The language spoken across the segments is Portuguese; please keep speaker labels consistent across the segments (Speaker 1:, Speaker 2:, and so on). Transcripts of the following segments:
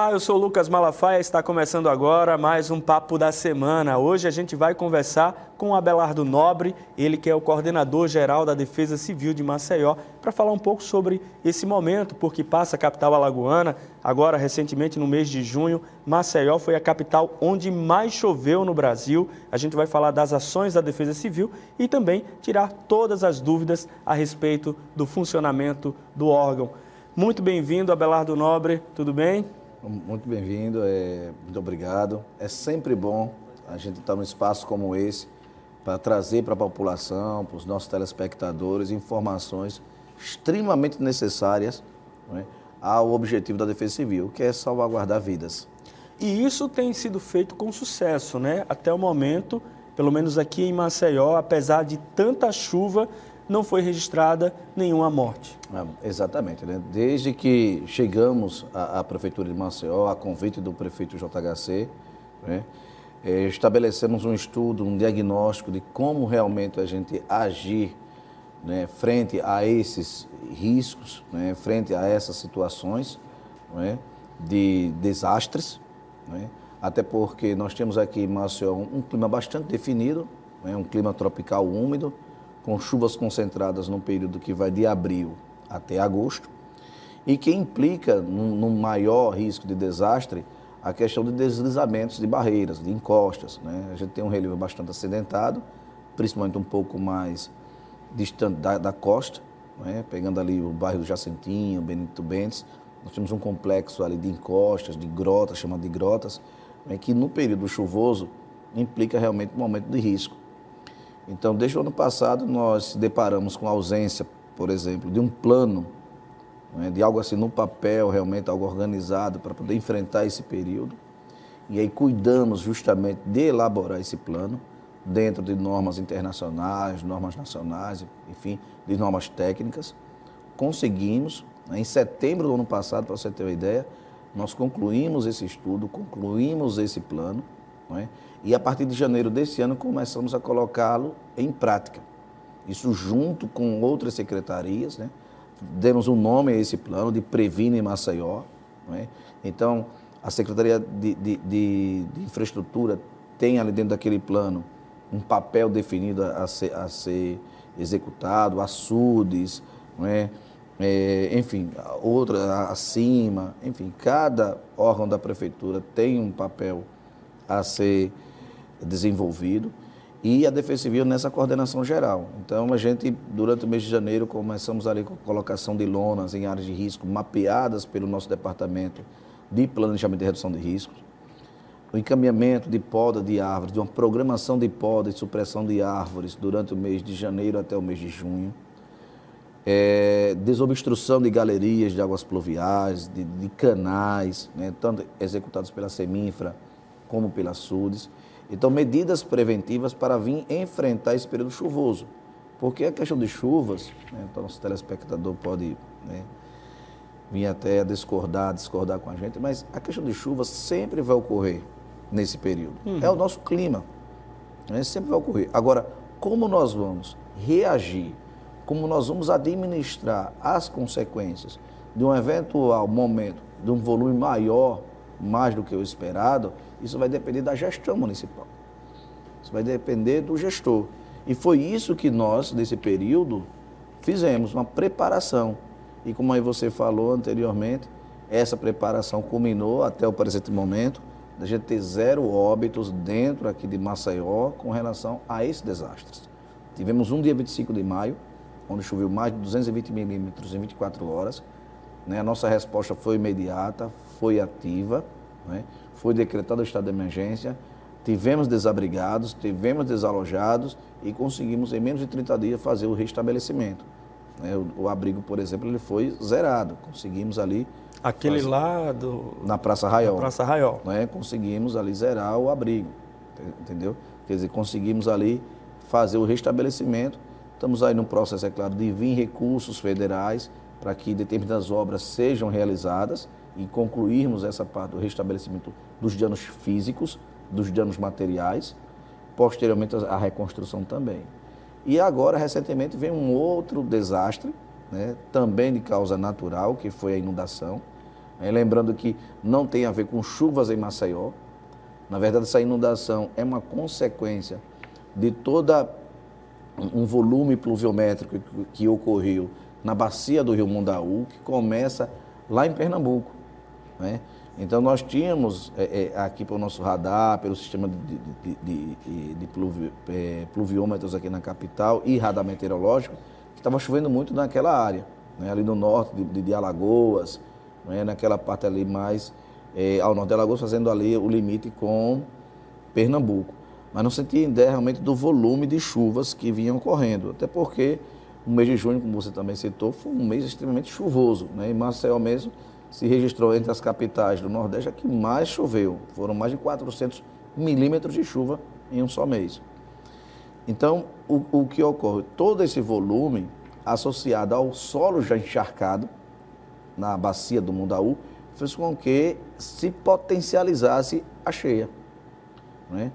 Speaker 1: Olá, eu sou Lucas Malafaia, está começando agora mais um Papo da Semana. Hoje a gente vai conversar com Abelardo Nobre, ele que é o coordenador geral da Defesa Civil de Maceió, para falar um pouco sobre esse momento, porque passa a capital alagoana. Agora, recentemente, no mês de junho, Maceió foi a capital onde mais choveu no Brasil. A gente vai falar das ações da Defesa Civil e também tirar todas as dúvidas a respeito do funcionamento do órgão. Muito bem-vindo, Abelardo Nobre, tudo bem?
Speaker 2: Muito bem-vindo, é, muito obrigado. É sempre bom a gente estar num espaço como esse para trazer para a população, para os nossos telespectadores, informações extremamente necessárias é, ao objetivo da Defesa Civil, que é salvaguardar vidas.
Speaker 1: E isso tem sido feito com sucesso, né? Até o momento, pelo menos aqui em Maceió, apesar de tanta chuva, não foi registrada nenhuma morte.
Speaker 2: É, exatamente. Né? Desde que chegamos à, à, Prefeitura de Maceió, a convite do prefeito JHC, né? é, estabelecemos um estudo, um diagnóstico de como realmente a gente agir né, frente a esses riscos, né, frente a essas situações né, de desastres, né? até porque nós temos aqui em Maceió um, clima bastante definido, né, um clima tropical úmido, com chuvas concentradas no período que vai de abril até agosto, e que implica num maior risco de desastre a questão de deslizamentos de barreiras, de encostas. Né? A gente tem um relevo bastante acidentado, principalmente um pouco mais distante da, da costa, né? pegando ali o bairro do Jacentinho, Benito Bentes, nós temos um complexo ali de encostas, de grotas, chamado de grotas, né? que no período chuvoso implica realmente um aumento de risco. Então, desde o ano passado, nós deparamos com a ausência, por exemplo, de um plano, né, de algo assim no papel, realmente algo organizado para poder enfrentar esse período. E aí cuidamos justamente de elaborar esse plano dentro de normas internacionais, normas nacionais, enfim, de normas técnicas. Conseguimos, né, em setembro do ano passado, para você ter uma ideia, nós concluímos esse estudo, concluímos esse plano, é? E a partir de janeiro desse ano começamos a colocá-lo em prática. Isso junto com outras secretarias, né? Demos um nome a esse plano de Previne Maceió. É? Então, a Secretaria de, de, de, de, Infraestrutura tem ali dentro daquele plano um papel definido a ser, a ser executado, a SUDES, não é? É, enfim, outra acima, enfim, cada órgão da prefeitura tem um papel a ser desenvolvido e a Defesa Civil nessa coordenação geral. Então, a gente, durante o mês de janeiro, começamos ali com a colocação de lonas em áreas de risco mapeadas pelo nosso departamento de planejamento e redução de riscos, o encaminhamento de poda de árvores, de uma programação de poda e supressão de árvores durante o mês de janeiro até o mês de junho, é, desobstrução de galerias de águas pluviais, de, de canais, né, tanto executados pela Seminfra como pela SUDES, então, medidas preventivas para vir enfrentar esse período chuvoso. Porque a questão de chuvas, né, então nosso telespectador pode né, vir até a discordar, discordar com a gente, mas a questão de chuvas sempre vai ocorrer nesse período. Uhum. É o nosso clima. Né, sempre vai ocorrer. Agora, como nós vamos reagir, como nós vamos administrar as consequências de um eventual momento de um volume maior, mais do que o esperado, isso vai depender da gestão municipal. Isso vai depender do gestor. E foi isso que nós, nesse período, fizemos, uma preparação. E como aí você falou anteriormente, essa preparação culminou até o presente momento, da gente ter zero óbitos dentro aqui de Maceió com relação a esses desastres. Tivemos um dia 25 de maio, onde choveu mais de 220 milímetros em 24 horas. Né? A nossa resposta foi imediata, foi ativa. Né? foi decretado o estado de emergência, tivemos desabrigados, tivemos desalojados e conseguimos em menos de 30 dias fazer o restabelecimento. Né? O, abrigo, por exemplo, ele foi zerado. Conseguimos ali.
Speaker 1: Aquele fazer, lá do.
Speaker 2: Na Praça Raiol.
Speaker 1: Na Praça Raiol.
Speaker 2: Né? Conseguimos ali zerar o abrigo. Entendeu? Quer dizer, conseguimos ali fazer o restabelecimento. Estamos aí no processo, é claro, de vir recursos federais para que determinadas obras sejam realizadas e concluirmos essa parte do restabelecimento dos danos físicos, dos danos materiais, posteriormente a reconstrução também. E agora, recentemente, vem um outro desastre, né, também de causa natural, que foi a inundação, É, lembrando que não tem a ver com chuvas em Maceió. Na verdade, essa inundação é uma consequência de toda um volume pluviométrico que, que ocorreu na bacia do Rio Mundaú, que começa lá em Pernambuco. Né? Então, nós tínhamos é, é, aqui pelo nosso radar, pelo sistema de, de, de, de pluvio, é, pluviômetros aqui na capital e radar meteorológico, que estava chovendo muito naquela área, né? ali no norte de, Alagoas, né? naquela parte ali mais é, ao norte de Alagoas, fazendo ali o limite com Pernambuco. Mas não sentia ideia realmente do volume de chuvas que vinham ocorrendo, até porque o mês de junho, como você também citou, foi um mês extremamente chuvoso. Né? Em Maceió mesmo se registrou entre as capitais do Nordeste a que mais choveu. Foram mais de 400 milímetros de chuva em um só mês. Então, o, o que ocorre? Todo esse volume associado ao solo já encharcado na bacia do Mundaú fez com que se potencializasse a cheia. Né?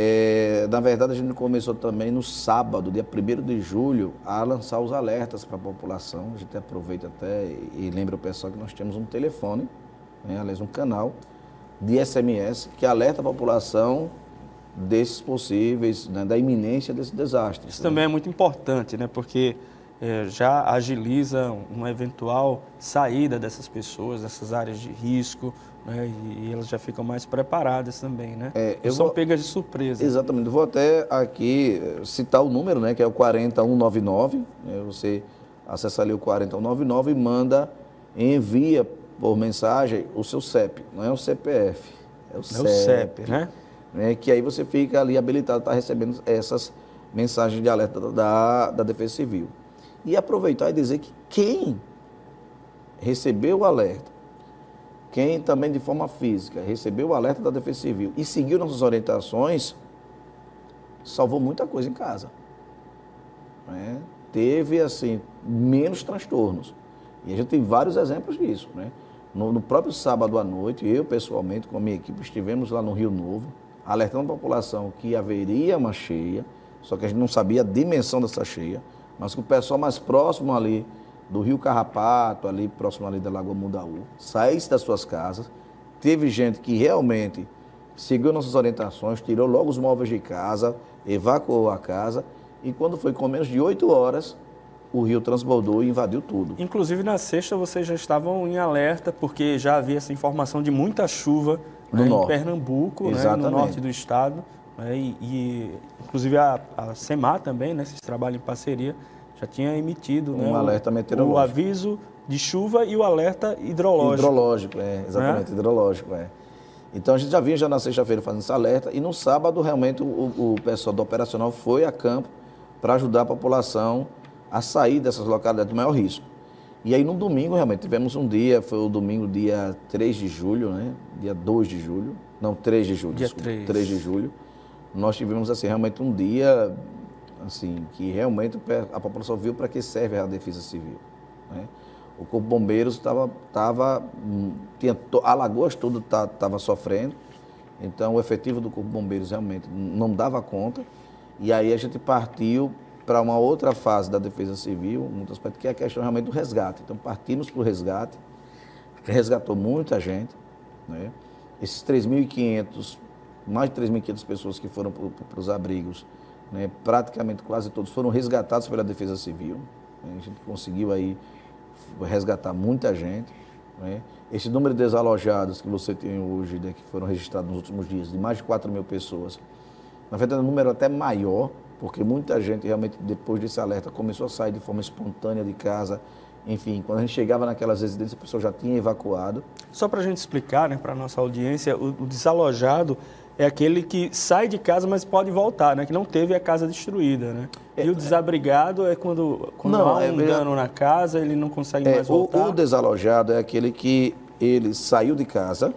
Speaker 2: É, na verdade, a gente começou também no sábado, dia 1 de julho, a lançar os alertas para a população. A gente aproveita até e lembra o pessoal que nós temos um telefone, né, aliás, um canal de SMS que alerta a população desses possíveis, né, da iminência desse desastre.
Speaker 1: Isso né? também é muito importante, né, porque é, já agiliza uma eventual saída dessas pessoas, dessas áreas de risco, né? E, e, elas já ficam mais preparadas também, né? É, eu são vou, pegas de surpresa.
Speaker 2: Exatamente. Vou até aqui eh, citar o número, né? Que é o 40199. Né? Você acessa ali o 40199 e manda, envia por mensagem o seu CEP. Não é o CPF, é o é CEP. O CEP, né? né? Que aí você fica ali habilitado para recebendo essas mensagens de alerta da, da Defesa Civil. E aproveitar e dizer que quem recebeu o alerta quem também de forma física recebeu o alerta da Defesa Civil e seguiu nossas orientações, salvou muita coisa em casa. Né? Teve, assim, menos transtornos. E a gente tem vários exemplos disso. Né? No, no, próprio sábado à noite, eu pessoalmente, com a minha equipe, estivemos lá no Rio Novo, alertando a população que haveria uma cheia, só que a gente não sabia a dimensão dessa cheia, mas que o pessoal mais próximo ali do Rio Carrapato, ali próximo ali da Lagoa Mundaú, saísse das suas casas. Teve gente que realmente seguiu nossas orientações, tirou logo os móveis de casa, evacuou a casa e quando foi com menos de oito horas, o rio transbordou e invadiu tudo.
Speaker 1: Inclusive na sexta vocês já estavam em alerta porque já havia essa informação de muita chuva no né, em Pernambuco, né, no norte do estado. Né, e, e, inclusive a, a SEMAR também, né, esse trabalho em parceria, já tinha emitido
Speaker 2: um
Speaker 1: né,
Speaker 2: alerta meteorológico.
Speaker 1: O aviso de chuva e o alerta hidrológico.
Speaker 2: Hidrológico, é, exatamente, né? hidrológico, é. Então a gente já vinha já na sexta-feira fazendo esse alerta e no sábado realmente o, o pessoal do operacional foi a campo para ajudar a população a sair dessas localidades de maior risco. E aí no domingo realmente tivemos um dia, foi o domingo dia 3 de julho, né? Dia 2 de julho, não, 3 de julho,
Speaker 1: dia desculpa, 3.
Speaker 2: 3 de julho. Nós tivemos assim realmente um dia assim, que realmente a população viu para que serve a defesa civil. Né? O Corpo de Bombeiros estava, tava, hum, tinha, Alagoas todo estava tá, sofrendo, então o efetivo do Corpo de Bombeiros realmente não dava conta, e aí a gente partiu para uma outra fase da defesa civil, um aspecto que é a questão realmente do resgate. Então partimos para o resgate, resgatou muita gente, né? esses 3.500, mais de 3.500 pessoas que foram para os abrigos, né, praticamente quase todos foram resgatados pela Defesa Civil. Né, a gente conseguiu aí resgatar muita gente. Né. Esse número de desalojados que você tem hoje, né, que foram registrados nos últimos dias, de mais de 4 mil pessoas, na verdade é um número até maior, porque muita gente realmente, depois desse alerta, começou a sair de forma espontânea de casa. Enfim, quando a gente chegava naquelas residências, a pessoa já tinha evacuado.
Speaker 1: Só para a gente explicar né, para a nossa audiência, o, o desalojado é aquele que sai de casa, mas pode voltar, né? Que não teve a casa destruída, né? É, e o desabrigado é quando, quando não, há um é, dano na casa, ele não consegue é, mais voltar.
Speaker 2: O, o, desalojado é aquele que ele saiu de casa,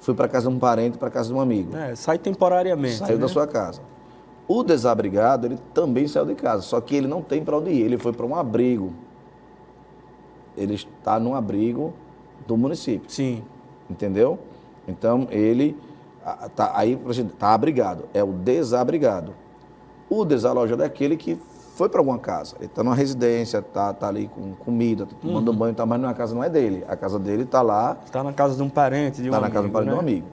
Speaker 2: foi para casa de um parente, para casa de um amigo.
Speaker 1: É, sai temporariamente.
Speaker 2: Saiu né? da sua casa. O desabrigado, ele também saiu de casa, só que ele não tem para onde ir, ele foi para um abrigo. Ele está num abrigo do município.
Speaker 1: Sim.
Speaker 2: Entendeu? Então, ele tá, aí está abrigado, é o desabrigado. O desalojado é aquele que foi para alguma casa. Ele está numa residência, está tá ali com comida, tá tomando uhum. banho, tá, mas a casa não é dele. A casa dele está lá.
Speaker 1: Está na casa de um parente, de um
Speaker 2: Está na casa
Speaker 1: de um
Speaker 2: parente
Speaker 1: né?
Speaker 2: de um amigo.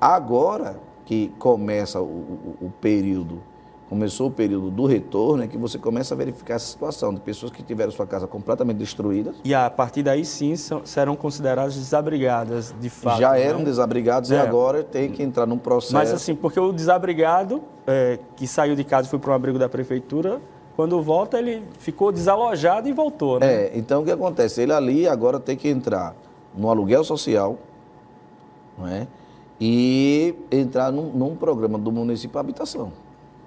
Speaker 2: Agora que começa o, o, o período começou o período do retorno, é que você começa a verificar essa situação de pessoas que tiveram sua casa completamente destruída.
Speaker 1: E a partir daí sim são, serão consideradas desabrigadas, de fato.
Speaker 2: Já eram não? desabrigados é. e agora tem que entrar num processo.
Speaker 1: Mas assim, porque o desabrigado é, que saiu de casa e foi para um abrigo da prefeitura, quando volta ele ficou desalojado e voltou. Né?
Speaker 2: É, então o que acontece? Ele ali agora tem que entrar no aluguel social, não é? E entrar num, num programa do município habitação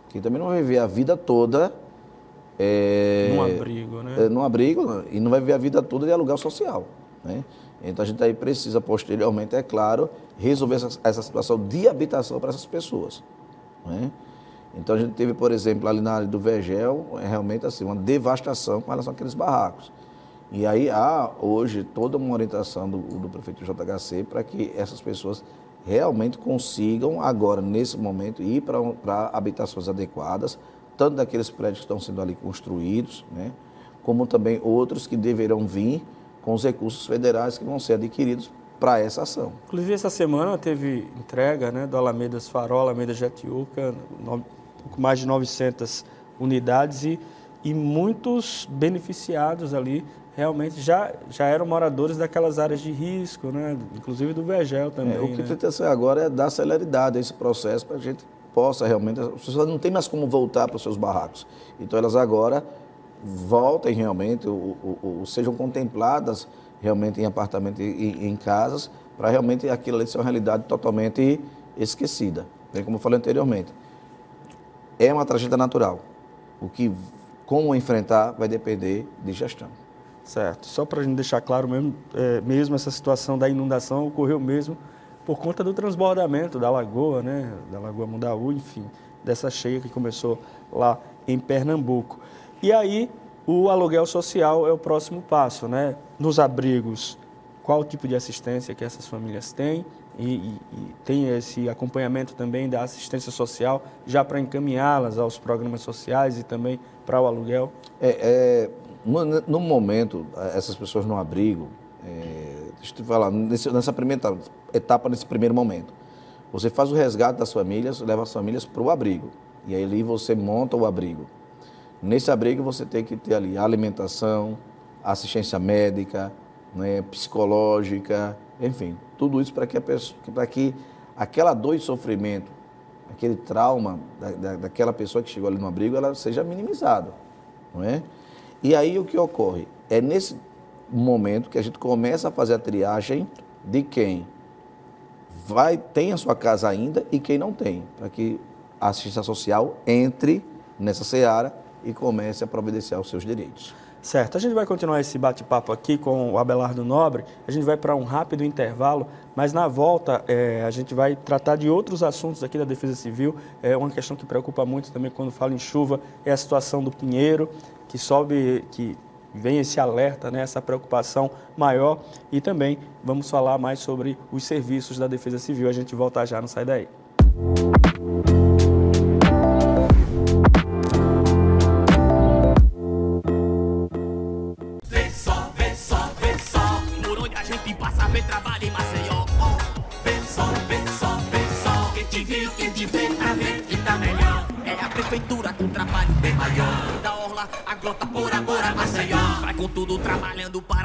Speaker 2: que também não vai viver a vida toda.
Speaker 1: É, num abrigo, né?
Speaker 2: É, num abrigo e não vai viver a vida toda de aluguel social. Né? Então a gente aí precisa, posteriormente, é claro, resolver essa, essa situação de habitação para essas pessoas. Né? Então a gente teve, por exemplo, ali na área do Vegel, é realmente assim, uma devastação com relação àqueles barracos. E aí há hoje toda uma orientação do, do prefeito JHC para que essas pessoas realmente consigam agora, nesse momento, ir para habitações adequadas, tanto daqueles prédios que estão sendo ali construídos, né, como também outros que deverão vir com os recursos federais que vão ser adquiridos para essa ação.
Speaker 1: Inclusive, essa semana teve entrega né, do Alamedas Farol, Alameda Jetiuca, um pouco mais de 900 unidades e, e muitos beneficiados ali realmente já, já eram moradores daquelas áreas de risco, né? inclusive do Vegel também. É,
Speaker 2: o que
Speaker 1: né?
Speaker 2: tenta ser agora é dar celeridade a esse processo para a gente possa realmente. As pessoas não têm mais como voltar para os seus barracos. Então elas agora voltem realmente, ou, ou, ou sejam contempladas realmente em apartamentos e em casas, para realmente aquilo ali ser uma realidade totalmente esquecida. Bem como eu falei anteriormente. É uma tragédia natural. O que, como enfrentar, vai depender de gestão.
Speaker 1: Certo. Só para a gente deixar claro mesmo, é, mesmo essa situação da inundação ocorreu mesmo por conta do transbordamento da lagoa, né? Da lagoa Mundaú, enfim, dessa cheia que começou lá em Pernambuco. E aí o aluguel social é o próximo passo, né? Nos abrigos, qual tipo de assistência que essas famílias têm e, e, e tem esse acompanhamento também da assistência social já para encaminhá-las aos programas sociais e também para o aluguel?
Speaker 2: É, é no, no momento, essas pessoas no abrigo, é, deixa eu te falar, nesse, nessa primeira etapa, nesse primeiro momento, você faz o resgate das famílias, leva as famílias para o abrigo. E aí ali você monta o abrigo. Nesse abrigo você tem que ter ali alimentação, assistência médica, né, psicológica, enfim, tudo isso para que, para que aquela dor e sofrimento, aquele trauma da, da, daquela pessoa que chegou ali no abrigo, ela seja minimizado, não é? E aí o que ocorre? É nesse momento que a gente começa a fazer a triagem de quem vai tem a sua casa ainda e quem não tem, para que a assistência social entre nessa seara e comece a providenciar os seus direitos.
Speaker 1: Certo, a gente vai continuar esse bate-papo aqui com o Abelardo Nobre, a gente vai para um rápido intervalo, mas na volta é, a gente vai tratar de outros assuntos aqui da Defesa Civil, é uma questão que preocupa muito também quando fala em chuva, é a situação do Pinheiro, que sobe, que vem esse alerta, né, essa preocupação maior e também vamos falar mais sobre os serviços da Defesa Civil. A gente volta já, não sai daí.
Speaker 3: Vê com tudo, trabalhando para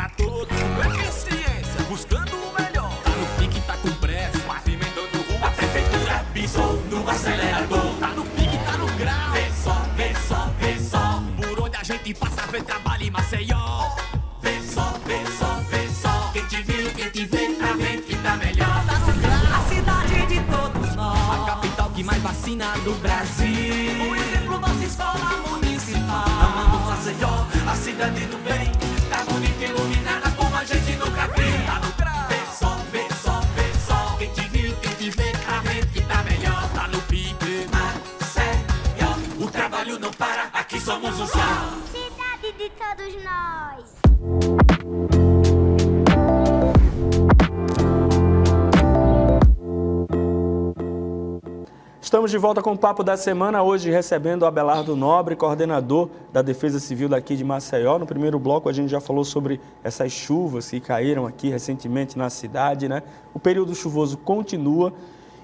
Speaker 1: Estamos de volta com o Papo da Semana, hoje recebendo o Abelardo Nobre, coordenador da Defesa Civil daqui de Maceió. No primeiro bloco a gente já falou sobre essas chuvas que caíram aqui recentemente na cidade, né? O período chuvoso continua.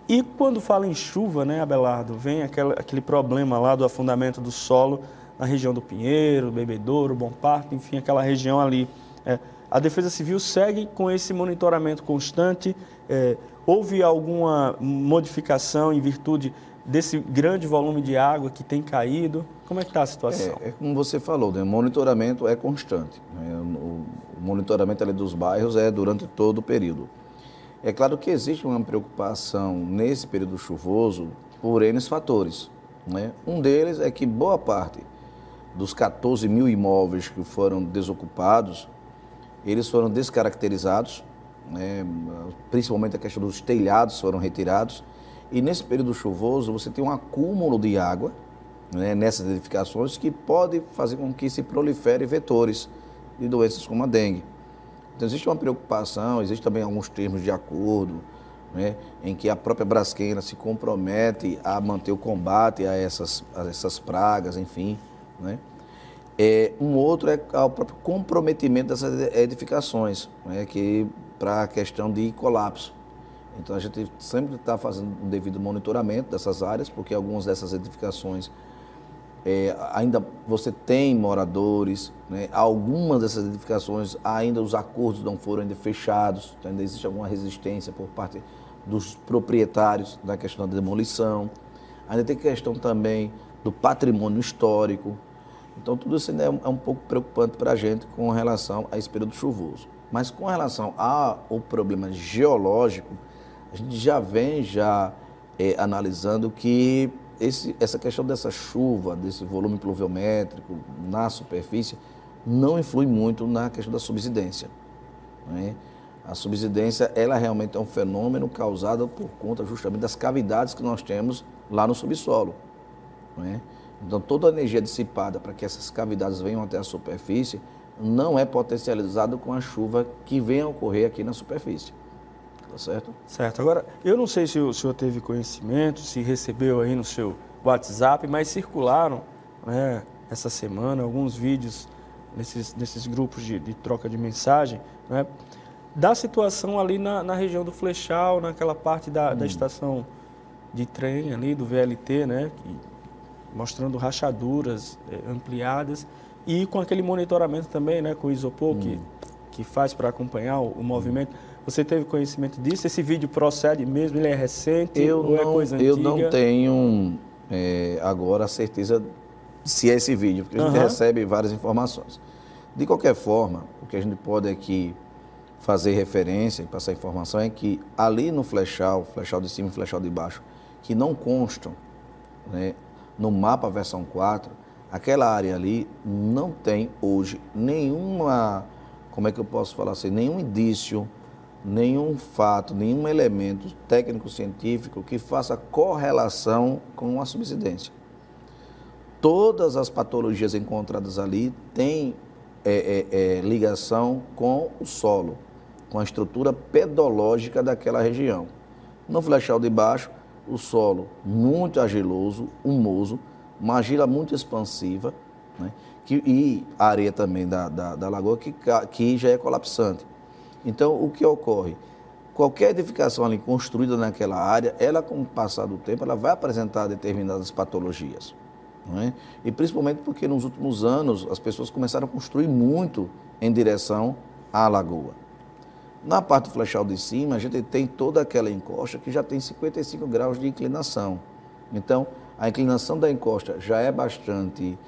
Speaker 1: E quando fala em chuva, né, Abelardo, vem aquele, problema lá do afundamento do solo na região do Pinheiro, Bebedouro, Bom Parto, enfim, aquela região ali. É, a Defesa Civil segue com esse monitoramento constante. É, houve alguma modificação em virtude desse grande volume de água que tem caído? Como é que está a situação?
Speaker 2: É, é, como você falou, né? o monitoramento é constante. Né? O, monitoramento ali dos bairros é durante todo o período. É claro que existe uma preocupação nesse período chuvoso por N fatores. Né? Um deles é que boa parte dos 14 mil imóveis que foram desocupados eles foram descaracterizados, né, principalmente a questão dos telhados foram retirados. E nesse período chuvoso você tem um acúmulo de água né, nessas edificações que pode fazer com que se prolifere vetores de doenças como a dengue. Então existe uma preocupação, existe também alguns termos de acordo, né, em que a própria Brasquena se compromete a manter o combate a essas, a essas pragas, enfim. Né. É, um outro é o próprio comprometimento dessas edificações, né, que para a questão de colapso. Então a gente sempre está fazendo um devido monitoramento dessas áreas, porque algumas dessas edificações é, ainda você tem moradores, né, algumas dessas edificações ainda os acordos não foram ainda fechados, então ainda existe alguma resistência por parte dos proprietários da questão da demolição. Ainda tem questão também do patrimônio histórico, então, tudo isso ainda é um, é pouco preocupante para a gente com relação a esse período chuvoso. Mas com relação ao problema geológico, a gente já vem já é, analisando que esse, essa questão dessa chuva, desse volume pluviométrico na superfície, não influi muito na questão da subsidência. Né? A subsidência, ela realmente é um fenômeno causado por conta justamente das cavidades que nós temos lá no subsolo. Né? Então, toda a energia dissipada para que essas cavidades venham até a superfície não é potencializada com a chuva que vem a ocorrer aqui na superfície. Tá certo?
Speaker 1: Certo. Agora, eu não sei se o senhor teve conhecimento, se recebeu aí no seu WhatsApp, mas circularam né, essa semana alguns vídeos nesses, nesses grupos de, de troca de mensagem, né, da situação ali na, na, região do Flechal, naquela parte da, hum. da estação de trem ali, do VLT, né, que mostrando rachaduras é, ampliadas e com aquele monitoramento também, né, com o isopor hum. que, que faz para acompanhar o, o movimento. Você teve conhecimento disso? Esse vídeo procede mesmo? Ele é recente
Speaker 2: eu
Speaker 1: ou
Speaker 2: é
Speaker 1: não, é coisa antiga?
Speaker 2: Eu não tenho é, agora a certeza se é esse vídeo, porque a gente uhum. recebe várias informações. De qualquer forma, o que a gente pode aqui fazer referência e passar informação é que ali no flechal, flechal de cima e flechal de baixo, que não constam né, no mapa versão 4, aquela área ali não tem hoje nenhuma, como é que eu posso falar assim, nenhum indício, nenhum fato, nenhum elemento técnico-científico que faça correlação com a subsidência. Todas as patologias encontradas ali têm é, é, é, ligação com o solo, com a estrutura pedológica daquela região. No flechal de baixo, o solo muito argiloso, humoso, uma argila muito expansiva, né? que, e a areia também da, da, da lagoa que, que já é colapsante. Então, o que ocorre? Qualquer edificação ali construída naquela área, ela com o passar do tempo, ela vai apresentar determinadas patologias. É? E principalmente porque nos últimos anos as pessoas começaram a construir muito em direção à lagoa. Na parte do flechal de cima, a gente tem toda aquela encosta que já tem 55 graus de inclinação. Então, a inclinação da encosta já é bastante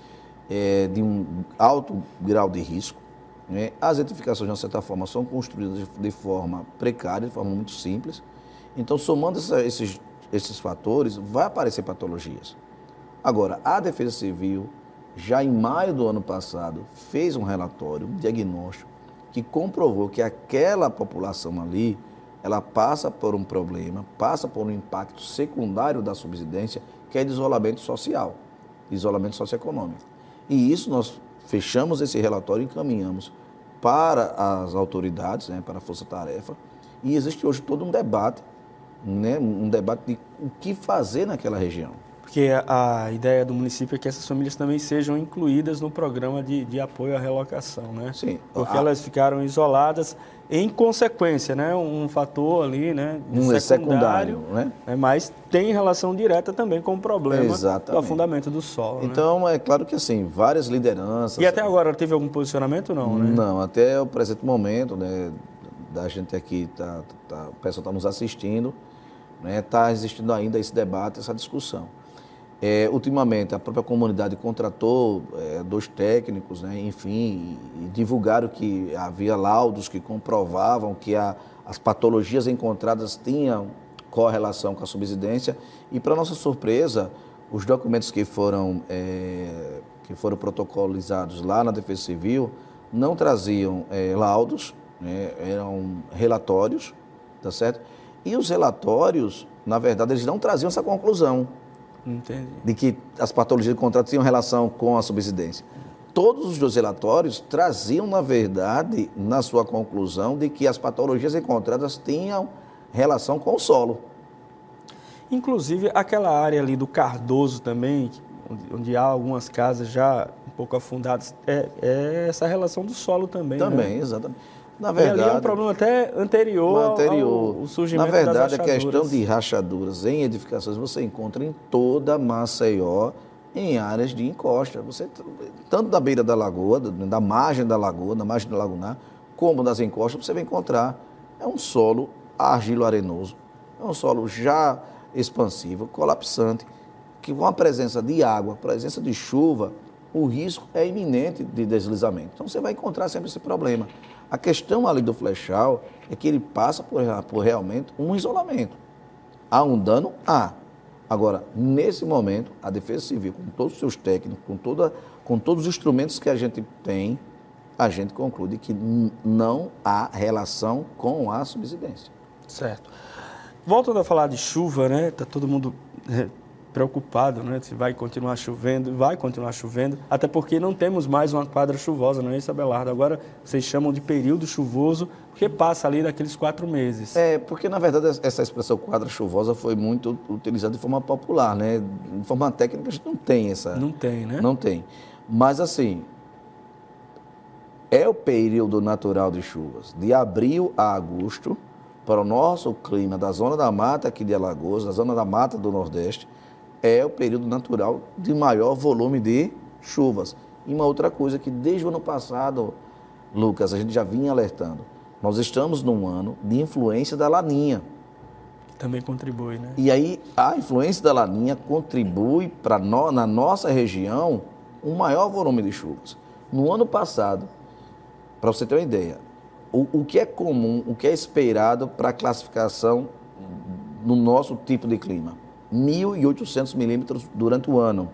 Speaker 2: é, de um alto grau de risco. Né? As edificações, de uma certa forma, são construídas de, forma precária, de forma muito simples. Então, somando essa, esses, esses fatores, vai aparecer patologias. Agora, a Defesa Civil, já em maio do ano passado, fez um relatório, um diagnóstico, que comprovou que aquela população ali, ela passa por um problema, passa por um impacto secundário da subsidência, que é de isolamento social, isolamento socioeconômico. E isso nós fechamos esse relatório e encaminhamos para as autoridades, né, para a Força Tarefa, e existe hoje todo um debate, né, um debate de o que fazer naquela região.
Speaker 1: Porque a, a ideia do município é que essas famílias também sejam incluídas no programa de, de apoio à relocação, né?
Speaker 2: Sim.
Speaker 1: Porque
Speaker 2: Ah.
Speaker 1: elas ficaram isoladas em consequência, né? Um fator ali, né?
Speaker 2: Um é secundário, né?
Speaker 1: né? Mas tem relação direta também com o problema do
Speaker 2: Exatamente.
Speaker 1: afundamento do solo, né?
Speaker 2: Então, é claro que assim, várias lideranças.
Speaker 1: E até agora teve algum posicionamento não, né?
Speaker 2: Não, até o presente momento, né, da gente aqui, tá, tá- o pessoal está nos assistindo, né, está existindo ainda esse debate, essa discussão. É, ultimamente, a própria comunidade contratou é, dois técnicos, né, enfim, e, divulgaram que havia laudos que comprovavam que a- as patologias encontradas tinham correlação com a subsidência. E, para nossa surpresa, os documentos que foram, é, que foram protocolizados lá na Defesa Civil não traziam é, laudos, né, eram relatórios, tá certo? E os relatórios, na verdade, eles não traziam essa conclusão
Speaker 1: Entendi.
Speaker 2: de que as patologias encontradas tinham relação com a subsidência. Todos os dois relatórios traziam, na verdade, na sua conclusão, de que as patologias encontradas tinham relação com o solo.
Speaker 1: Inclusive, aquela área ali do Cardoso também, onde, onde há algumas casas já um pouco afundadas, é, é essa relação do solo também, né?
Speaker 2: Também, exatamente. Na
Speaker 1: E ali
Speaker 2: verdade,
Speaker 1: é um problema até anterior, ao-
Speaker 2: anterior.
Speaker 1: ao, surgimento
Speaker 2: Na verdade, a questão de rachaduras em edificações você encontra em toda Maceió, em áreas de encosta. Você, tanto da beira da lagoa, da, margem da lagoa, da margem da lagunar, como das encostas, você vai encontrar. É um solo argilo-arenoso, é um solo já expansivo, colapsante, que com a presença de água, presença de chuva, o risco é iminente de deslizamento. Então você vai encontrar sempre esse problema. A questão ali do flechal é que ele passa por, por realmente um isolamento. Há um dano? Há. Agora, nesse momento, a Defesa Civil, com todos os seus técnicos, com, toda, com todos os instrumentos que a gente tem, a gente conclui que não há relação com a subsidência.
Speaker 1: Certo. Voltando a falar de chuva, né? Tá todo mundo é, preocupado, né? Se vai continuar chovendo, vai continuar chovendo, até porque não temos mais uma quadra chuvosa, não é isso, Abelardo? Agora vocês chamam de período chuvoso, porque passa ali daqueles quatro meses.
Speaker 2: É, porque na verdade essa expressão quadra chuvosa foi muito utilizada de forma popular, né? De forma técnica a gente não tem essa.
Speaker 1: Não tem, né?
Speaker 2: Não tem. Mas assim, é o período natural de chuvas, de abril a agosto, para o nosso clima da zona da mata aqui de Alagoas, da zona da mata do Nordeste, é o período natural de maior volume de chuvas. E uma outra coisa que desde o ano passado, Lucas, a gente já vinha alertando, nós estamos num ano de influência da laninha.
Speaker 1: Também contribui, né?
Speaker 2: E aí a influência da laninha contribui para no, na nossa região um maior volume de chuvas. No ano passado, para você ter uma ideia, o, o que é comum, o que é esperado para a classificação no nosso tipo de clima? 1.800 milímetros durante o ano.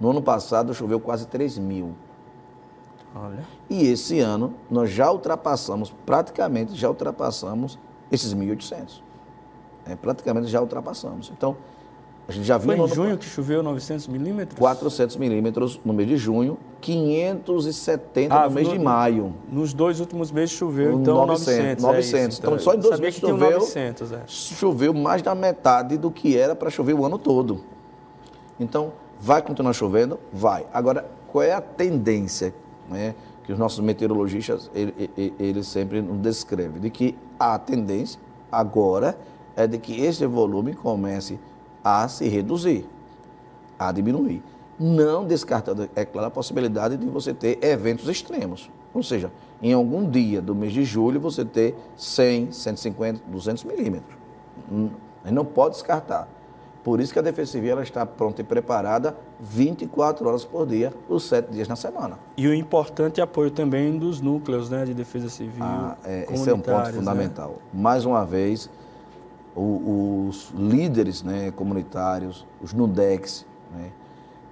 Speaker 2: No ano passado choveu quase 3 mil.
Speaker 1: Olha.
Speaker 2: E esse ano nós já ultrapassamos, praticamente já ultrapassamos esses 1.800. É, praticamente já ultrapassamos. Então, a gente já
Speaker 1: Foi em junho que choveu 900 milímetros?
Speaker 2: 400 milímetros no mês de junho, 570
Speaker 1: Ah,
Speaker 2: no mês
Speaker 1: no-
Speaker 2: de maio.
Speaker 1: Nos dois últimos meses choveu, então 900.
Speaker 2: 900,
Speaker 1: é
Speaker 2: 900.
Speaker 1: isso,
Speaker 2: Então, só em dois meses
Speaker 1: um
Speaker 2: choveu.
Speaker 1: 900, é.
Speaker 2: Choveu mais da metade do que era para chover o ano todo. Então, vai continuar chovendo? Vai. Agora, qual é a tendência né, que os nossos meteorologistas, ele- ele- eles sempre nos descrevem? De que a tendência agora é de que esse volume comece a se reduzir, a diminuir. Não descartando, é claro, a possibilidade de você ter eventos extremos. Ou seja, em algum dia do mês de julho você ter 100, 150, 200 milímetros. Hum, A gente não pode descartar. Por isso que a Defesa Civil ela está pronta e preparada 24 horas por dia, os 7 dias na semana.
Speaker 1: E o importante apoio também dos núcleos né, de defesa civil.
Speaker 2: Ah, é, esse é um ponto
Speaker 1: né?
Speaker 2: fundamental. Mais uma vez, o- os líderes né, comunitários, os NUDEX, né,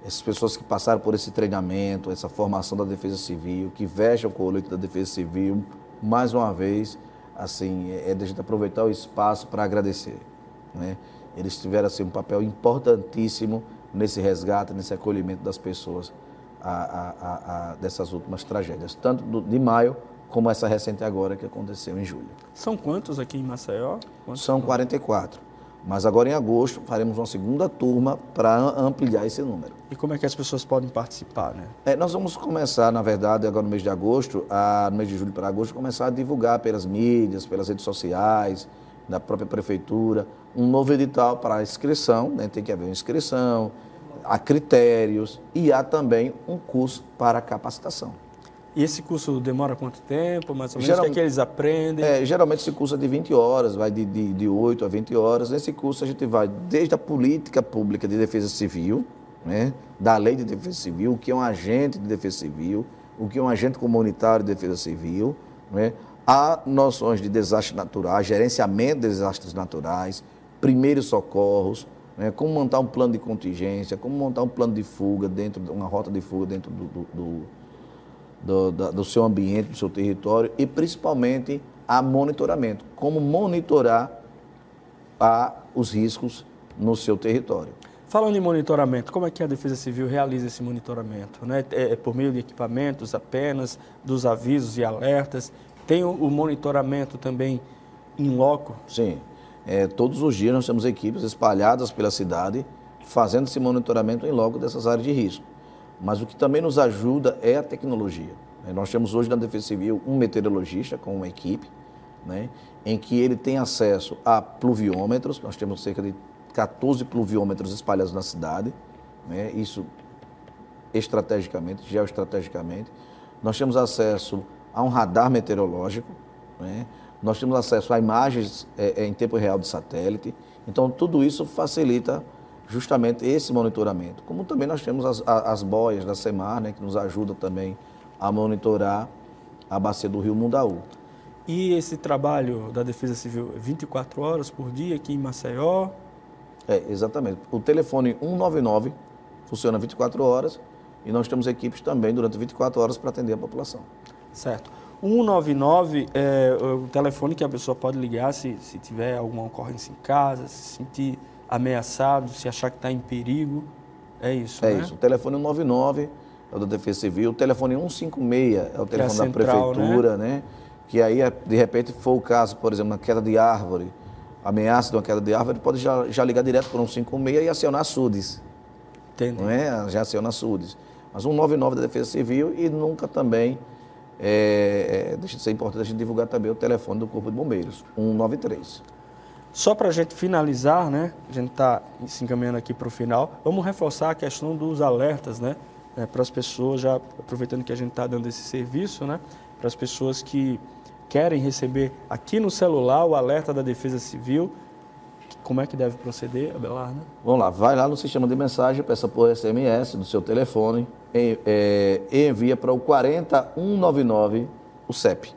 Speaker 2: essas pessoas que passaram por esse treinamento, essa formação da Defesa Civil, que vestem o colete da Defesa Civil, mais uma vez, assim, é, é de a gente aproveitar o espaço para agradecer. Né? Eles tiveram assim, um papel importantíssimo nesse resgate, nesse acolhimento das pessoas a- a- a- dessas últimas tragédias, tanto do- de maio como essa recente agora que aconteceu em julho.
Speaker 1: São quantos aqui em Maceió? Quantos?
Speaker 2: São 44. Mas agora em agosto faremos uma segunda turma para ampliar esse número.
Speaker 1: E como é que as pessoas podem participar, né?
Speaker 2: É, nós vamos começar, na verdade, agora no mês de agosto, a, no mês de julho para agosto, começar a divulgar pelas mídias, pelas redes sociais, da própria prefeitura, um novo edital para inscrição, né? tem que haver uma inscrição, há critérios e há também um curso para capacitação.
Speaker 1: E esse curso demora quanto tempo, mais ou menos?
Speaker 2: Geral-
Speaker 1: O que é que eles aprendem?
Speaker 2: É, geralmente esse curso é de 20 horas, vai de, de, de 8 a 20 horas. Nesse curso a gente vai desde a política pública de defesa civil, né, da lei de defesa civil, o que é um agente de defesa civil, o que é um agente comunitário de defesa civil, né, há noções de desastres naturais, gerenciamento de desastres naturais, primeiros socorros, né, como montar um plano de contingência, como montar um plano de fuga dentro, de uma rota de fuga dentro do- do- do, do, da- do seu ambiente, do seu território e principalmente a monitoramento. Como monitorar a, os riscos no seu território.
Speaker 1: Falando em monitoramento, como é que a Defesa Civil realiza esse monitoramento? Né? É é por meio de equipamentos apenas, dos avisos e alertas? Tem o, o monitoramento também em loco?
Speaker 2: Sim, é, todos os dias nós temos equipes espalhadas pela cidade fazendo esse monitoramento em loco dessas áreas de risco. Mas o que também nos ajuda é a tecnologia. né? Nós temos hoje na Defesa Civil um meteorologista com uma equipe, né, em que ele tem acesso a pluviômetros, nós temos cerca de 14 pluviômetros espalhados na cidade, né, isso estrategicamente, geoestrategicamente. Nós temos acesso a um radar meteorológico, né? nós temos acesso a imagens é, em tempo real de satélite. Então, tudo isso facilita justamente esse monitoramento. Como também nós temos as, as boias da SEMAR, né, que nos ajudam também a monitorar a bacia do rio Mundaú.
Speaker 1: E esse trabalho da Defesa Civil é 24 horas por dia aqui em Maceió?
Speaker 2: É, exatamente. O telefone 199 funciona 24 horas e nós temos equipes também durante 24 horas para atender a população.
Speaker 1: Certo. 199 é o telefone que a pessoa pode ligar se, se tiver alguma ocorrência em casa, se sentir ameaçado, se achar que está em perigo. É isso,
Speaker 2: É
Speaker 1: né?
Speaker 2: isso. O telefone 199 é o da Defesa Civil. O telefone 156 é o telefone da
Speaker 1: central,
Speaker 2: prefeitura, né? Que aí, de repente, for o caso, por exemplo, uma queda de árvore, ameaça de uma queda de árvore, pode já, já ligar direto para o 156 e acionar a SUDES,
Speaker 1: Entendi.
Speaker 2: não é? Já aciona a SUDES. Mas 199 da Defesa Civil e nunca também, é, é, deixa de ser importante a gente divulgar também o telefone do Corpo de Bombeiros, 193.
Speaker 1: Só para a gente finalizar, né? A gente está se encaminhando aqui para o final. Vamos reforçar a questão dos alertas, né? para as pessoas, já aproveitando que a gente está dando esse serviço, né? Para as pessoas que querem receber aqui no celular o alerta da Defesa Civil. Como é que deve proceder, Abelardo?
Speaker 2: Vamos lá, vai lá no sistema de mensagem, peça por SMS do seu telefone e, é, e envia para o 40199 o CEP.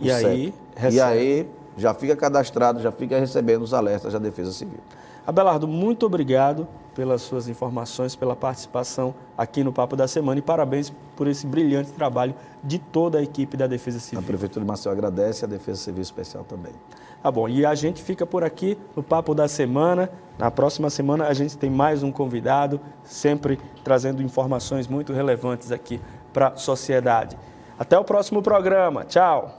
Speaker 1: E
Speaker 2: O
Speaker 1: aí,
Speaker 2: CEP. E
Speaker 1: recebe.
Speaker 2: aí já fica cadastrado, já fica recebendo os alertas da Defesa Civil.
Speaker 1: Abelardo, muito obrigado pelas suas informações, pela participação aqui no Papo da Semana e parabéns por esse brilhante trabalho de toda a equipe da Defesa
Speaker 2: A
Speaker 1: Civil.
Speaker 2: Prefeitura de Maceió agradece a Defesa Civil Especial também.
Speaker 1: Tá bom, e a gente fica por aqui no Papo da Semana. Na próxima semana a gente tem mais um convidado, sempre trazendo informações muito relevantes aqui para a sociedade. Até o próximo programa. Tchau!